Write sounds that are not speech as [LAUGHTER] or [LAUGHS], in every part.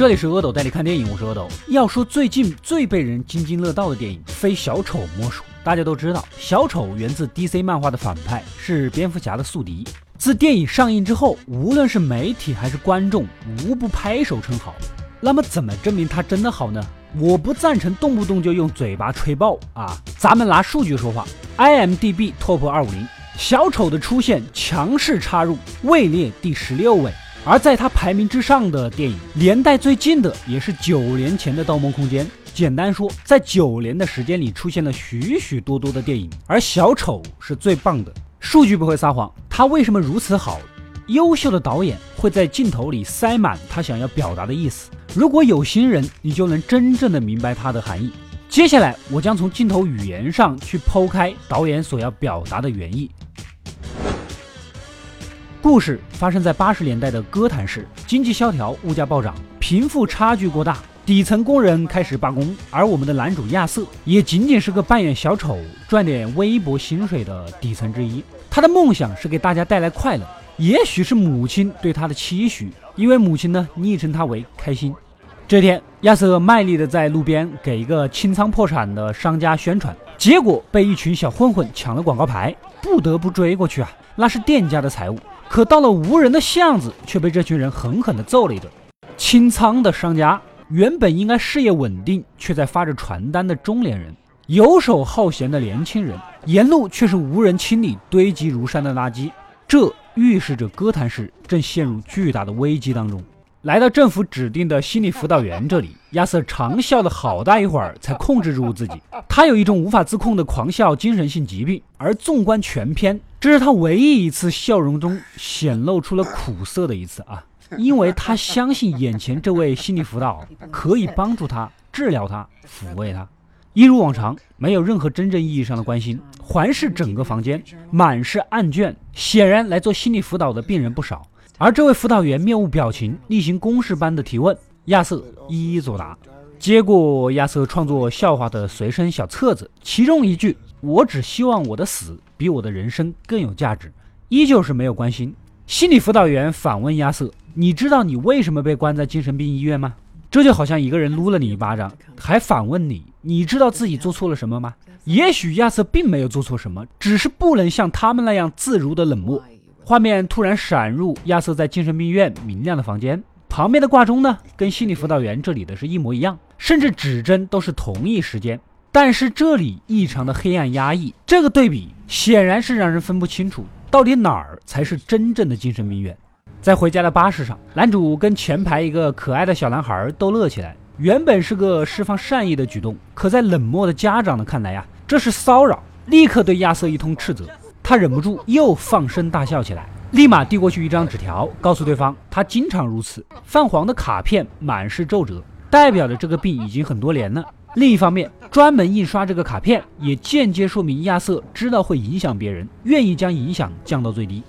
这里是阿斗带你看电影，我是阿斗。要说最近最被人津津乐道的电影，非小丑莫属。大家都知道，小丑源自 DC 漫画的反派，是蝙蝠侠的宿敌。自电影上映之后，无论是媒体还是观众，无不拍手称好。那么，怎么证明他真的好呢？我不赞成动不动就用嘴巴吹爆啊！咱们拿数据说话。IMDB Top 二五零，小丑的出现强势插入，位列第十六位。而在他排名之上的电影，年代最近的也是九年前的《盗梦空间》。简单说，在九年的时间里，出现了许许多多的电影，而小丑是最棒的。数据不会撒谎，他为什么如此好？优秀的导演会在镜头里塞满他想要表达的意思。如果有心人，你就能真正的明白它的含义。接下来，我将从镜头语言上去剖开导演所要表达的原意。故事发生在八十年代的哥谭市，经济萧条，物价暴涨，贫富差距过大，底层工人开始罢工。而我们的男主亚瑟也仅仅是个扮演小丑赚点微薄薪水的底层之一。他的梦想是给大家带来快乐，也许是母亲对他的期许，因为母亲呢昵称他为开心。这天，亚瑟卖力的在路边给一个清仓破产的商家宣传，结果被一群小混混抢了广告牌，不得不追过去啊，那是店家的财物。可到了无人的巷子，却被这群人狠狠地揍了一顿。清仓的商家原本应该事业稳定，却在发着传单的中年人，游手好闲的年轻人，沿路却是无人清理堆积如山的垃圾。这预示着哥谭市正陷入巨大的危机当中。来到政府指定的心理辅导员这里，[LAUGHS] 亚瑟长笑了好大一会儿，才控制住自己。他有一种无法自控的狂笑精神性疾病，而纵观全片，这是他唯一一次笑容中显露出了苦涩的一次啊！因为他相信眼前这位心理辅导可以帮助他治疗他、抚慰他。一如往常，没有任何真正意义上的关心。环视整个房间，满是案卷，显然来做心理辅导的病人不少。而这位辅导员面无表情，例行公事般的提问，亚瑟一一作答。接过亚瑟创作笑话的随身小册子，其中一句“我只希望我的死比我的人生更有价值”，依旧是没有关心。心理辅导员反问亚瑟：“你知道你为什么被关在精神病医院吗？”这就好像一个人撸了你一巴掌，还反问你：“你知道自己做错了什么吗？”也许亚瑟并没有做错什么，只是不能像他们那样自如的冷漠。画面突然闪入亚瑟在精神病院明亮的房间旁边的挂钟呢，跟心理辅导员这里的是一模一样，甚至指针都是同一时间。但是这里异常的黑暗压抑，这个对比显然是让人分不清楚到底哪儿才是真正的精神病院。在回家的巴士上，男主跟前排一个可爱的小男孩逗乐起来，原本是个释放善意的举动，可在冷漠的家长的看来呀，这是骚扰，立刻对亚瑟一通斥责。他忍不住又放声大笑起来，立马递过去一张纸条，告诉对方他经常如此。泛黄的卡片满是皱褶，代表着这个病已经很多年了。另一方面，专门印刷这个卡片，也间接说明亚瑟知道会影响别人，愿意将影响降到最低。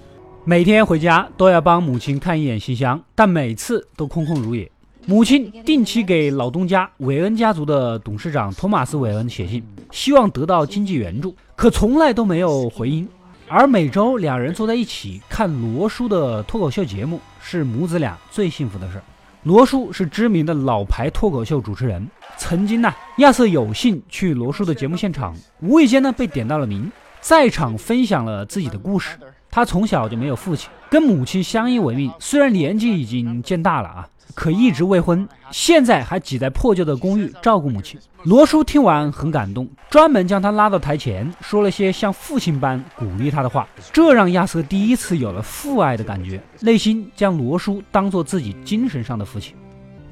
每天回家都要帮母亲看一眼信箱，但每次都空空如也。母亲定期给老东家韦恩家族的董事长托马斯·韦恩写信，希望得到经济援助，可从来都没有回音。而每周两人坐在一起看罗叔的脱口秀节目，是母子俩最幸福的事儿。罗叔是知名的老牌脱口秀主持人，曾经呢，亚瑟有幸去罗叔的节目现场，无意间呢被点到了名，在场分享了自己的故事。他从小就没有父亲，跟母亲相依为命，虽然年纪已经渐大了啊。可一直未婚，现在还挤在破旧的公寓照顾母亲。罗叔听完很感动，专门将他拉到台前，说了些像父亲般鼓励他的话。这让亚瑟第一次有了父爱的感觉，内心将罗叔当做自己精神上的父亲。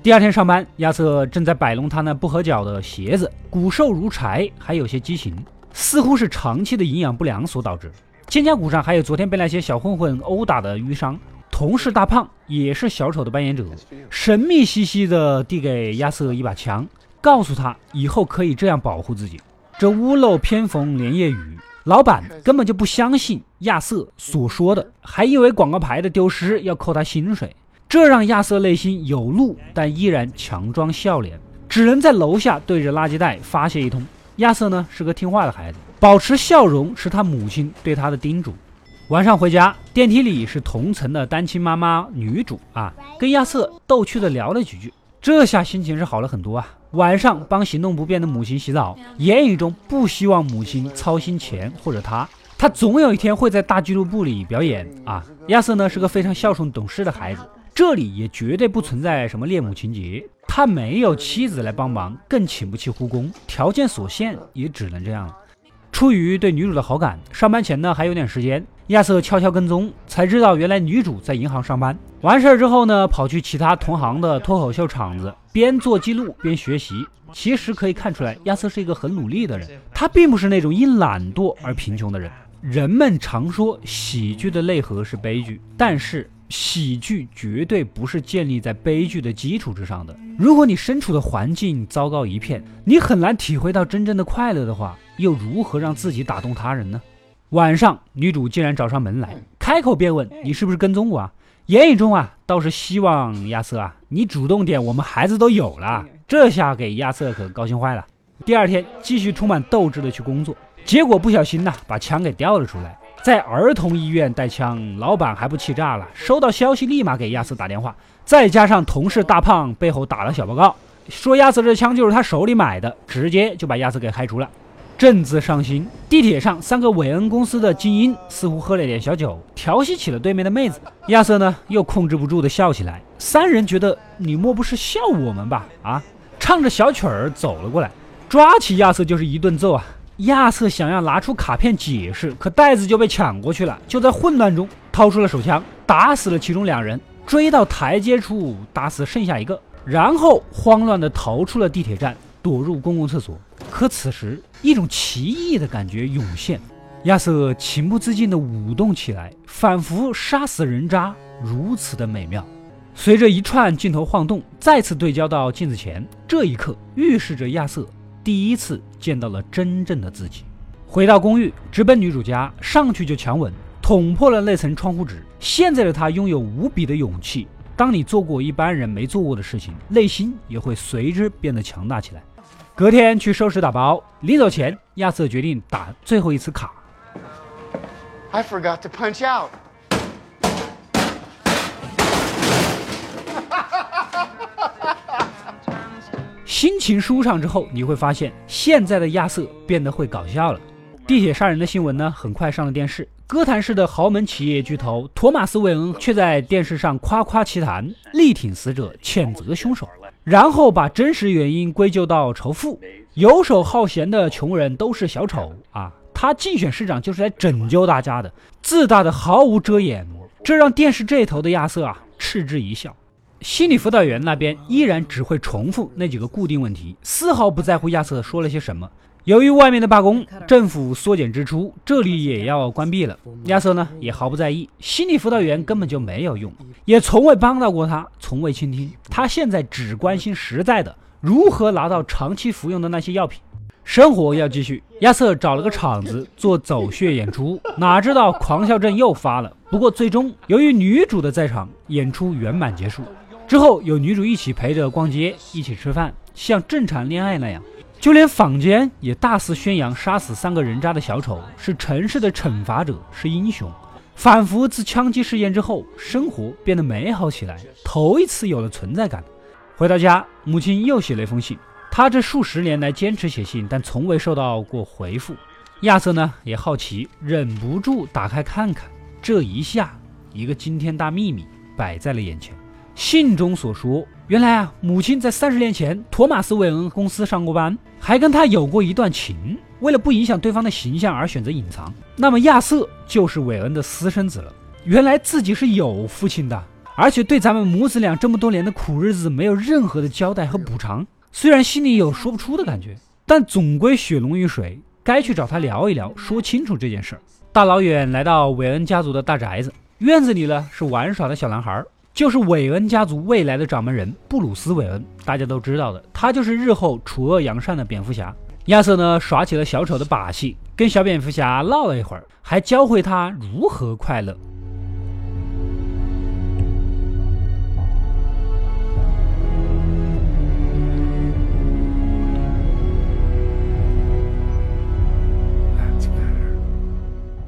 第二天上班，亚瑟正在摆弄他那不合脚的鞋子，骨瘦如柴，还有些畸形，似乎是长期的营养不良所导致。肩胛骨上还有昨天被那些小混混殴打的淤伤。同事大胖也是小丑的扮演者，神秘兮兮的递给亚瑟一把枪，告诉他以后可以这样保护自己。这屋漏偏逢连夜雨，老板根本就不相信亚瑟所说的，还因为广告牌的丢失要扣他薪水，这让亚瑟内心有怒，但依然强装笑脸，只能在楼下对着垃圾袋发泄一通。亚瑟呢是个听话的孩子，保持笑容是他母亲对他的叮嘱。晚上回家，电梯里是同层的单亲妈妈女主啊，跟亚瑟逗趣的聊了几句。这下心情是好了很多啊。晚上帮行动不便的母亲洗澡，言语中不希望母亲操心钱或者他，他总有一天会在大俱乐部里表演啊。亚瑟呢是个非常孝顺懂事的孩子，这里也绝对不存在什么恋母情节。他没有妻子来帮忙，更请不起护工，条件所限也只能这样了。出于对女主的好感，上班前呢还有点时间，亚瑟悄悄跟踪，才知道原来女主在银行上班。完事儿之后呢，跑去其他同行的脱口秀场子。边做记录边学习，其实可以看出来，亚瑟是一个很努力的人。他并不是那种因懒惰而贫穷的人。人们常说喜剧的内核是悲剧，但是喜剧绝对不是建立在悲剧的基础之上的。如果你身处的环境糟糕一片，你很难体会到真正的快乐的话，又如何让自己打动他人呢？晚上，女主竟然找上门来，开口便问：“你是不是跟踪我啊？”言语中啊，倒是希望亚瑟啊，你主动点，我们孩子都有了。这下给亚瑟可高兴坏了。第二天继续充满斗志的去工作，结果不小心呐，把枪给掉了出来。在儿童医院带枪，老板还不气炸了？收到消息立马给亚瑟打电话，再加上同事大胖背后打了小报告，说亚瑟这枪就是他手里买的，直接就把亚瑟给开除了。正自伤心，地铁上三个韦恩公司的精英似乎喝了点小酒，调戏起了对面的妹子。亚瑟呢，又控制不住的笑起来。三人觉得你莫不是笑我们吧？啊，唱着小曲儿走了过来，抓起亚瑟就是一顿揍啊！亚瑟想要拿出卡片解释，可袋子就被抢过去了。就在混乱中，掏出了手枪，打死了其中两人，追到台阶处打死剩下一个，然后慌乱的逃出了地铁站，躲入公共厕所。可此时，一种奇异的感觉涌现，亚瑟情不自禁地舞动起来，仿佛杀死人渣如此的美妙。随着一串镜头晃动，再次对焦到镜子前，这一刻预示着亚瑟第一次见到了真正的自己。回到公寓，直奔女主家，上去就强吻，捅破了那层窗户纸。现在的他拥有无比的勇气。当你做过一般人没做过的事情，内心也会随之变得强大起来。隔天去收拾打包，临走前，亚瑟决定打最后一次卡。I forgot to punch out。[LAUGHS] [LAUGHS] 心情舒畅之后，你会发现现在的亚瑟变得会搞笑了。地铁杀人的新闻呢，很快上了电视。哥谭市的豪门企业巨头托马斯·韦恩却在电视上夸夸其谈，力挺死者，谴责凶手。然后把真实原因归咎到仇富，游手好闲的穷人都是小丑啊！他竞选市长就是来拯救大家的，自大的毫无遮掩，这让电视这头的亚瑟啊嗤之以笑。心理辅导员那边依然只会重复那几个固定问题，丝毫不在乎亚瑟说了些什么。由于外面的罢工，政府缩减支出，这里也要关闭了。亚瑟呢也毫不在意，心理辅导员根本就没有用，也从未帮到过他，从未倾听。他现在只关心实在的，如何拿到长期服用的那些药品。生活要继续。亚瑟找了个场子做走穴演出，[LAUGHS] 哪知道狂笑症又发了。不过最终由于女主的在场，演出圆满结束。之后有女主一起陪着逛街，一起吃饭，像正常恋爱那样。就连坊间也大肆宣扬杀死三个人渣的小丑是城市的惩罚者，是英雄，仿佛自枪击事件之后，生活变得美好起来，头一次有了存在感。回到家，母亲又写了一封信。他这数十年来坚持写信，但从未收到过回复。亚瑟呢也好奇，忍不住打开看看。这一下，一个惊天大秘密摆在了眼前。信中所说，原来啊，母亲在三十年前托马斯·韦恩公司上过班，还跟他有过一段情。为了不影响对方的形象而选择隐藏。那么亚瑟就是韦恩的私生子了。原来自己是有父亲的，而且对咱们母子俩这么多年的苦日子没有任何的交代和补偿。虽然心里有说不出的感觉，但总归血浓于水，该去找他聊一聊，说清楚这件事儿。大老远来到韦恩家族的大宅子，院子里呢是玩耍的小男孩。就是韦恩家族未来的掌门人布鲁斯·韦恩，大家都知道的，他就是日后除恶扬善的蝙蝠侠。亚瑟呢，耍起了小丑的把戏，跟小蝙蝠侠闹了一会儿，还教会他如何快乐。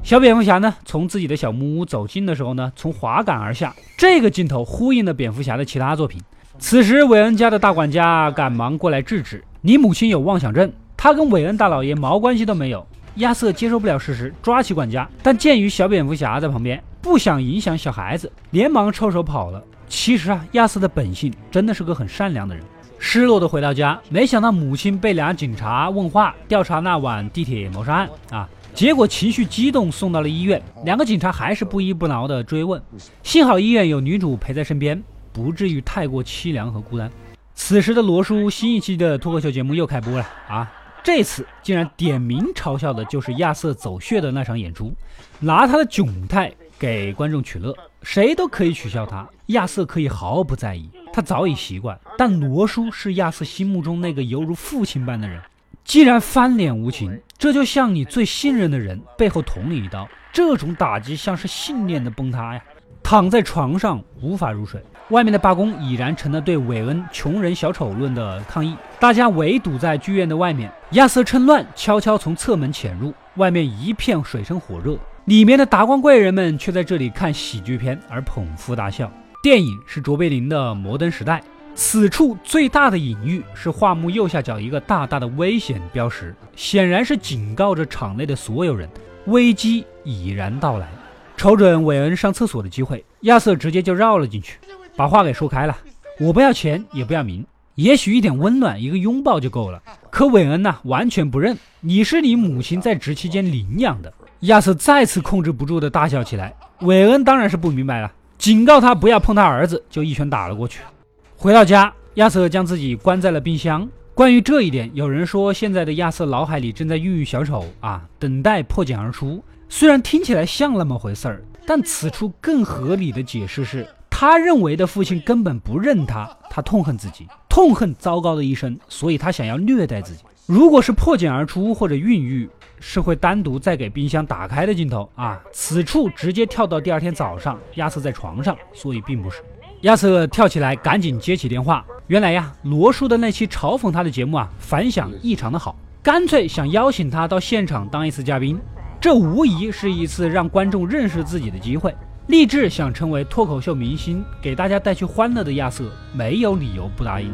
小蝙蝠侠呢，从自己的小木屋走进的时候呢，从滑杆而下。这个镜头呼应了蝙蝠侠的其他作品。此时，韦恩家的大管家赶忙过来制止：“你母亲有妄想症，她跟韦恩大老爷毛关系都没有。”亚瑟接受不了事实，抓起管家，但鉴于小蝙蝠侠在旁边，不想影响小孩子，连忙抽手跑了。其实啊，亚瑟的本性真的是个很善良的人。失落的回到家，没想到母亲被俩警察问话，调查那晚地铁谋杀案啊。结果情绪激动，送到了医院，两个警察还是不依不挠的追问。幸好医院有女主陪在身边。不至于太过凄凉和孤单。此时的罗叔新一期的脱口秀节目又开播了啊！这次竟然点名嘲笑的就是亚瑟走穴的那场演出，拿他的窘态给观众取乐，谁都可以取笑他，亚瑟可以毫不在意，他早已习惯。但罗叔是亚瑟心目中那个犹如父亲般的人，既然翻脸无情，这就像你最信任的人背后捅你一刀，这种打击像是信念的崩塌呀！躺在床上无法入睡。外面的罢工已然成了对韦恩“穷人小丑论”的抗议，大家围堵在剧院的外面。亚瑟趁乱悄悄从侧门潜入，外面一片水深火热，里面的达官贵人们却在这里看喜剧片而捧腹大笑。电影是卓别林的《摩登时代》，此处最大的隐喻是画幕右下角一个大大的危险标识，显然是警告着场内的所有人，危机已然到来。瞅准韦恩上厕所的机会，亚瑟直接就绕了进去。把话给说开了，我不要钱，也不要名，也许一点温暖，一个拥抱就够了。可韦恩呢，完全不认。你是你母亲在职期间领养的。亚瑟再次控制不住的大笑起来。韦恩当然是不明白了，警告他不要碰他儿子，就一拳打了过去。回到家，亚瑟将自己关在了冰箱。关于这一点，有人说现在的亚瑟脑海里正在孕育小丑啊，等待破茧而出。虽然听起来像那么回事儿，但此处更合理的解释是。他认为的父亲根本不认他，他痛恨自己，痛恨糟糕的一生，所以他想要虐待自己。如果是破茧而出或者孕育，是会单独再给冰箱打开的镜头啊。此处直接跳到第二天早上，亚瑟在床上，所以并不是。亚瑟跳起来，赶紧接起电话。原来呀，罗叔的那期嘲讽他的节目啊，反响异常的好，干脆想邀请他到现场当一次嘉宾。这无疑是一次让观众认识自己的机会。立志想成为脱口秀明星，给大家带去欢乐的亚瑟没有理由不答应。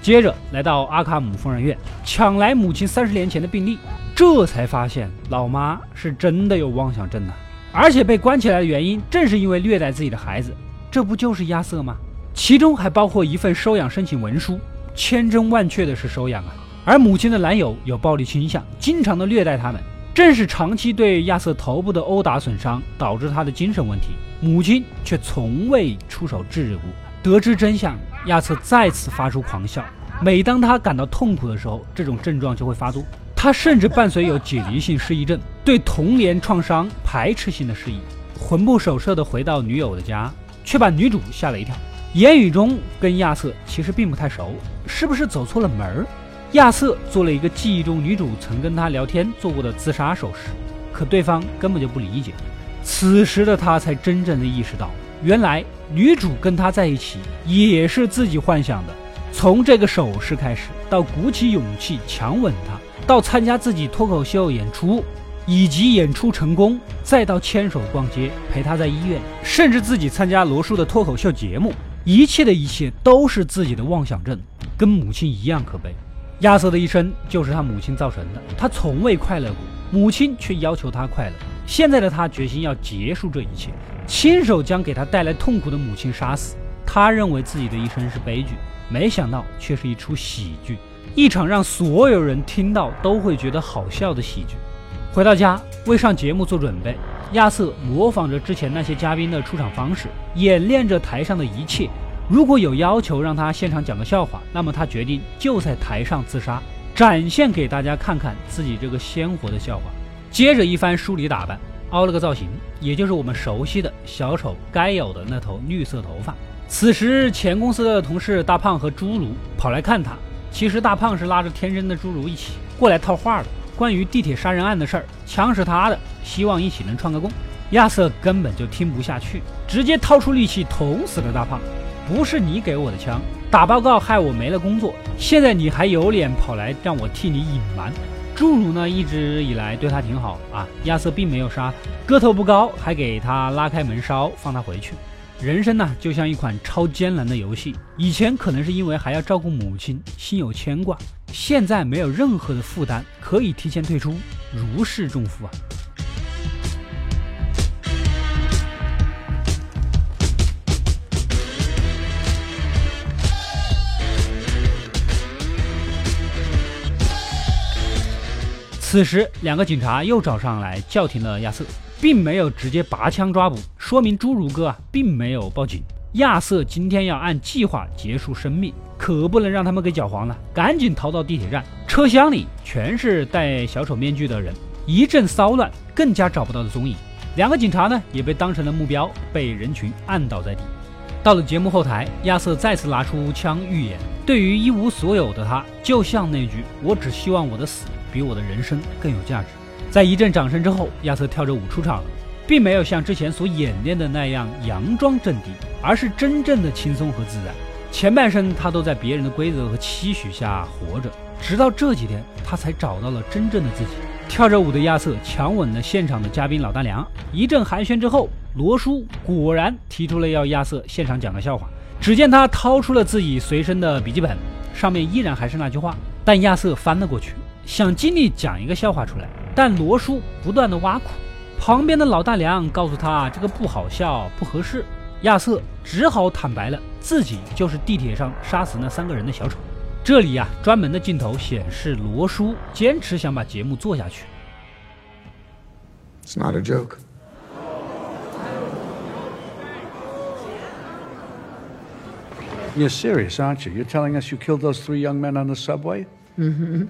接着来到阿卡姆疯人院，抢来母亲三十年前的病历，这才发现老妈是真的有妄想症啊！而且被关起来的原因正是因为虐待自己的孩子，这不就是亚瑟吗？其中还包括一份收养申请文书，千真万确的是收养啊！而母亲的男友有暴力倾向，经常的虐待他们。正是长期对亚瑟头部的殴打损伤，导致他的精神问题。母亲却从未出手制止过。得知真相，亚瑟再次发出狂笑。每当他感到痛苦的时候，这种症状就会发作。他甚至伴随有解离性失忆症，对童年创伤排斥性的失忆，魂不守舍地回到女友的家，却把女主吓了一跳。言语中跟亚瑟其实并不太熟，是不是走错了门儿？亚瑟做了一个记忆中女主曾跟他聊天做过的自杀手势，可对方根本就不理解。此时的他才真正的意识到，原来女主跟他在一起也是自己幻想的。从这个手势开始，到鼓起勇气强吻他，到参加自己脱口秀演出，以及演出成功，再到牵手逛街，陪他在医院，甚至自己参加罗叔的脱口秀节目，一切的一切都是自己的妄想症，跟母亲一样可悲。亚瑟的一生就是他母亲造成的，他从未快乐过，母亲却要求他快乐。现在的他决心要结束这一切，亲手将给他带来痛苦的母亲杀死。他认为自己的一生是悲剧，没想到却是一出喜剧，一场让所有人听到都会觉得好笑的喜剧。回到家，为上节目做准备，亚瑟模仿着之前那些嘉宾的出场方式，演练着台上的一切。如果有要求让他现场讲个笑话，那么他决定就在台上自杀，展现给大家看看自己这个鲜活的笑话。接着一番梳理打扮，凹了个造型，也就是我们熟悉的小丑该有的那头绿色头发。此时前公司的同事大胖和侏儒跑来看他，其实大胖是拉着天真的侏儒一起过来套话的。关于地铁杀人案的事儿，枪是他的，希望一起能串个供。亚瑟根本就听不下去，直接掏出利器捅死了大胖。不是你给我的枪，打报告害我没了工作，现在你还有脸跑来让我替你隐瞒？侏儒呢，一直以来对他挺好啊。亚瑟并没有杀他，个头不高，还给他拉开门梢放他回去。人生呢，就像一款超艰难的游戏。以前可能是因为还要照顾母亲，心有牵挂；现在没有任何的负担，可以提前退出，如释重负啊。此时，两个警察又找上来叫停了亚瑟。并没有直接拔枪抓捕，说明侏儒哥啊并没有报警。亚瑟今天要按计划结束生命，可不能让他们给搅黄了。赶紧逃到地铁站，车厢里全是戴小丑面具的人，一阵骚乱，更加找不到的踪影。两个警察呢也被当成了目标，被人群按倒在地。到了节目后台，亚瑟再次拿出枪预言：对于一无所有的他，就像那句“我只希望我的死比我的人生更有价值”。在一阵掌声之后，亚瑟跳着舞出场了，并没有像之前所演练的那样佯装镇定，而是真正的轻松和自然。前半生他都在别人的规则和期许下活着，直到这几天他才找到了真正的自己。跳着舞的亚瑟强吻了现场的嘉宾老大娘。一阵寒暄之后，罗叔果然提出了要亚瑟现场讲个笑话。只见他掏出了自己随身的笔记本，上面依然还是那句话，但亚瑟翻了过去，想尽力讲一个笑话出来。但罗叔不断的挖苦，旁边的老大娘告诉他这个不好笑，不合适。亚瑟只好坦白了，自己就是地铁上杀死那三个人的小丑。这里呀，专门的镜头显示罗叔坚持想把节目做下去。It's not a joke. You're serious, aren't you? You're telling us you killed those three young men on the subway? Mm-hmm.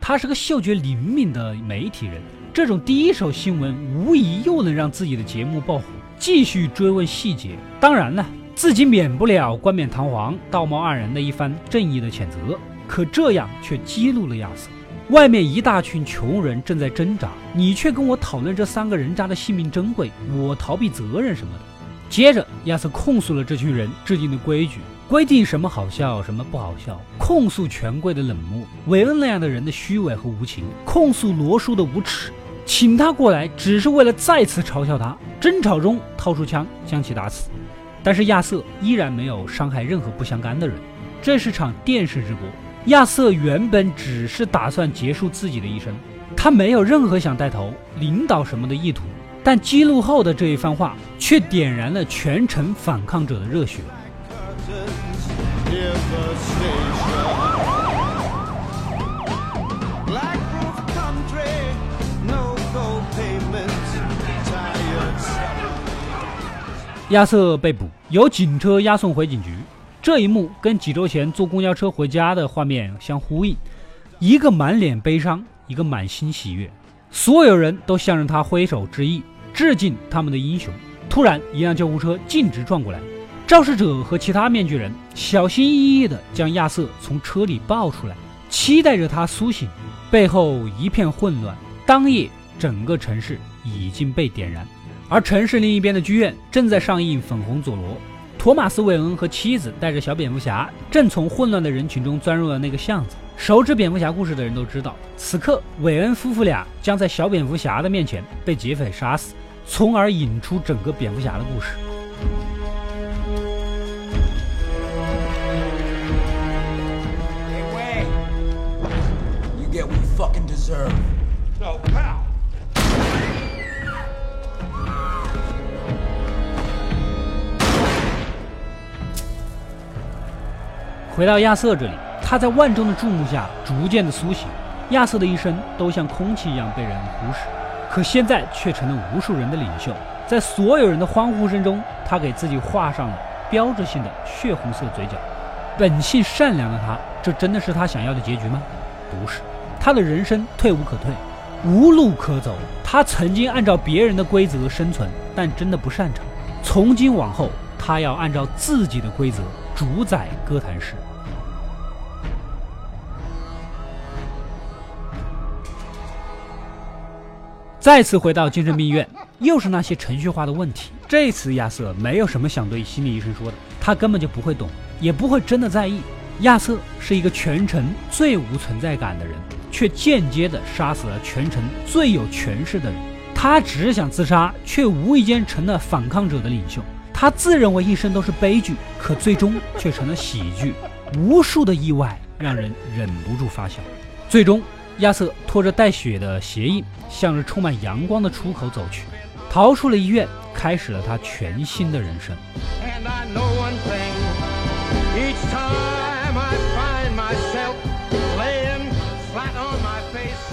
他是个嗅觉灵敏的媒体人，这种第一手新闻无疑又能让自己的节目爆火。继续追问细节，当然呢，自己免不了冠冕堂皇道貌岸然的一番正义的谴责。可这样却激怒了亚瑟。外面一大群穷人正在挣扎，你却跟我讨论这三个人渣的性命珍贵，我逃避责任什么的。接着，亚瑟控诉了这群人制定的规矩。规定什么好笑，什么不好笑；控诉权贵的冷漠，韦恩那样的人的虚伪和无情；控诉罗叔的无耻，请他过来只是为了再次嘲笑他。争吵中掏出枪将其打死，但是亚瑟依然没有伤害任何不相干的人。这是场电视直播，亚瑟原本只是打算结束自己的一生，他没有任何想带头领导什么的意图。但激怒后的这一番话，却点燃了全城反抗者的热血。亚瑟被捕，由警车押送回警局。这一幕跟几周前坐公交车回家的画面相呼应，一个满脸悲伤，一个满心喜悦。所有人都向着他挥手致意，致敬他们的英雄。突然，一辆救护车径直撞过来，肇事者和其他面具人小心翼翼地将亚瑟从车里抱出来，期待着他苏醒。背后一片混乱，当夜整个城市已经被点燃。而城市另一边的剧院正在上映《粉红佐罗》，托马斯·韦恩和妻子带着小蝙蝠侠，正从混乱的人群中钻入了那个巷子。熟知蝙蝠侠故事的人都知道，此刻韦恩夫妇俩将在小蝙蝠侠的面前被劫匪杀死，从而引出整个蝙蝠侠的故事。回到亚瑟这里，他在万众的注目下逐渐的苏醒。亚瑟的一生都像空气一样被人忽视，可现在却成了无数人的领袖。在所有人的欢呼声中，他给自己画上了标志性的血红色嘴角。本性善良的他，这真的是他想要的结局吗？不是，他的人生退无可退，无路可走。他曾经按照别人的规则生存，但真的不擅长。从今往后，他要按照自己的规则。主宰歌坛市。再次回到精神病院，又是那些程序化的问题。这次亚瑟没有什么想对心理医生说的，他根本就不会懂，也不会真的在意。亚瑟是一个全城最无存在感的人，却间接的杀死了全城最有权势的人。他只想自杀，却无意间成了反抗者的领袖。他自认为一生都是悲剧，可最终却成了喜剧。无数的意外让人忍不住发笑。最终，亚瑟拖着带血的鞋印，向着充满阳光的出口走去，逃出了医院，开始了他全新的人生。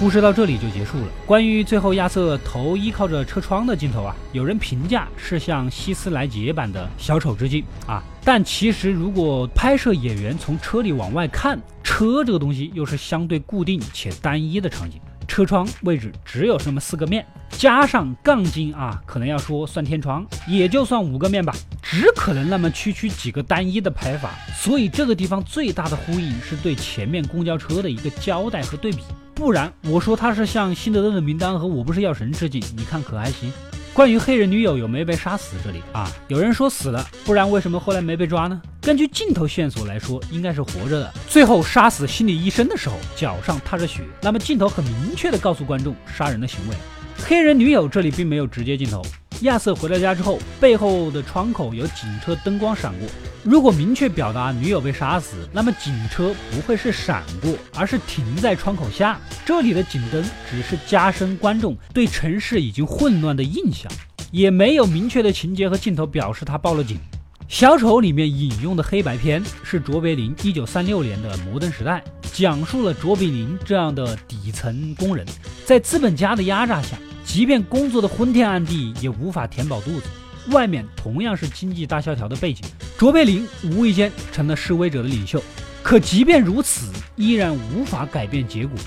故事到这里就结束了。关于最后亚瑟头依靠着车窗的镜头啊，有人评价是向希斯莱杰版的小丑致敬啊。但其实如果拍摄演员从车里往外看，车这个东西又是相对固定且单一的场景。车窗位置只有这么四个面，加上杠精啊，可能要说算天窗，也就算五个面吧，只可能那么区区几个单一的拍法。所以这个地方最大的呼应是对前面公交车的一个交代和对比，不然我说他是向辛德勒的名单和我不是药神致敬，你看可还行？关于黑人女友有没被杀死，这里啊，有人说死了，不然为什么后来没被抓呢？根据镜头线索来说，应该是活着的。最后杀死心理医生的时候，脚上踏着血，那么镜头很明确的告诉观众杀人的行为。黑人女友这里并没有直接镜头。亚瑟回到家之后，背后的窗口有警车灯光闪过。如果明确表达女友被杀死，那么警车不会是闪过，而是停在窗口下。这里的警灯只是加深观众对城市已经混乱的印象，也没有明确的情节和镜头表示他报了警。小丑里面引用的黑白片是卓别林一九三六年的《摩登时代》，讲述了卓别林这样的底层工人在资本家的压榨下。即便工作的昏天暗地，也无法填饱肚子。外面同样是经济大萧条的背景，卓别林无意间成了示威者的领袖。可即便如此，依然无法改变结果。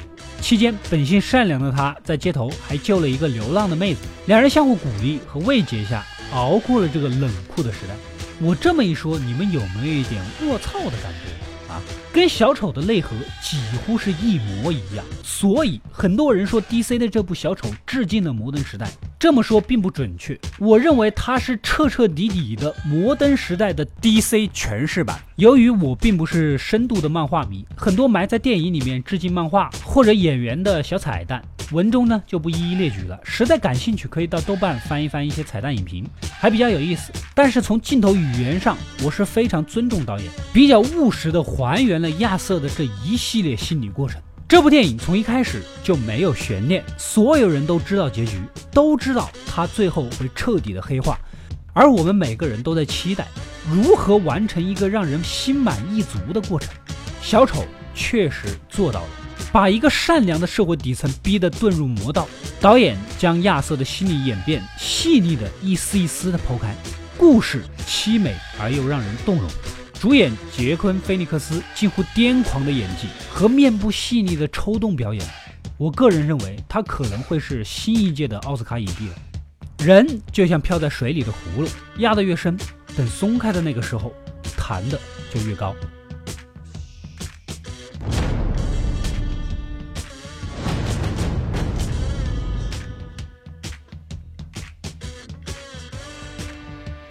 期间，本性善良的他在街头还救了一个流浪的妹子，两人相互鼓励和慰藉下，熬过了这个冷酷的时代。我这么一说，你们有没有一点卧槽的感觉？跟小丑的内核几乎是一模一样，所以很多人说 DC 的这部小丑致敬了摩登时代。这么说并不准确，我认为它是彻彻底底的摩登时代的 DC 诠释版。由于我并不是深度的漫画迷，很多埋在电影里面致敬漫画或者演员的小彩蛋。文中呢就不一一列举了，实在感兴趣可以到豆瓣翻一翻一些彩蛋影评，还比较有意思。但是从镜头语言上，我是非常尊重导演，比较务实的还原了亚瑟的这一系列心理过程。这部电影从一开始就没有悬念，所有人都知道结局，都知道他最后会彻底的黑化，而我们每个人都在期待如何完成一个让人心满意足的过程。小丑确实做到了。把一个善良的社会底层逼得遁入魔道，导演将亚瑟的心理演变细腻的一丝一丝的剖开，故事凄美而又让人动容。主演杰昆·菲尼克斯近乎癫狂的演技和面部细腻的抽动表演，我个人认为他可能会是新一届的奥斯卡影帝了。人就像漂在水里的葫芦，压得越深，等松开的那个时候，弹的就越高。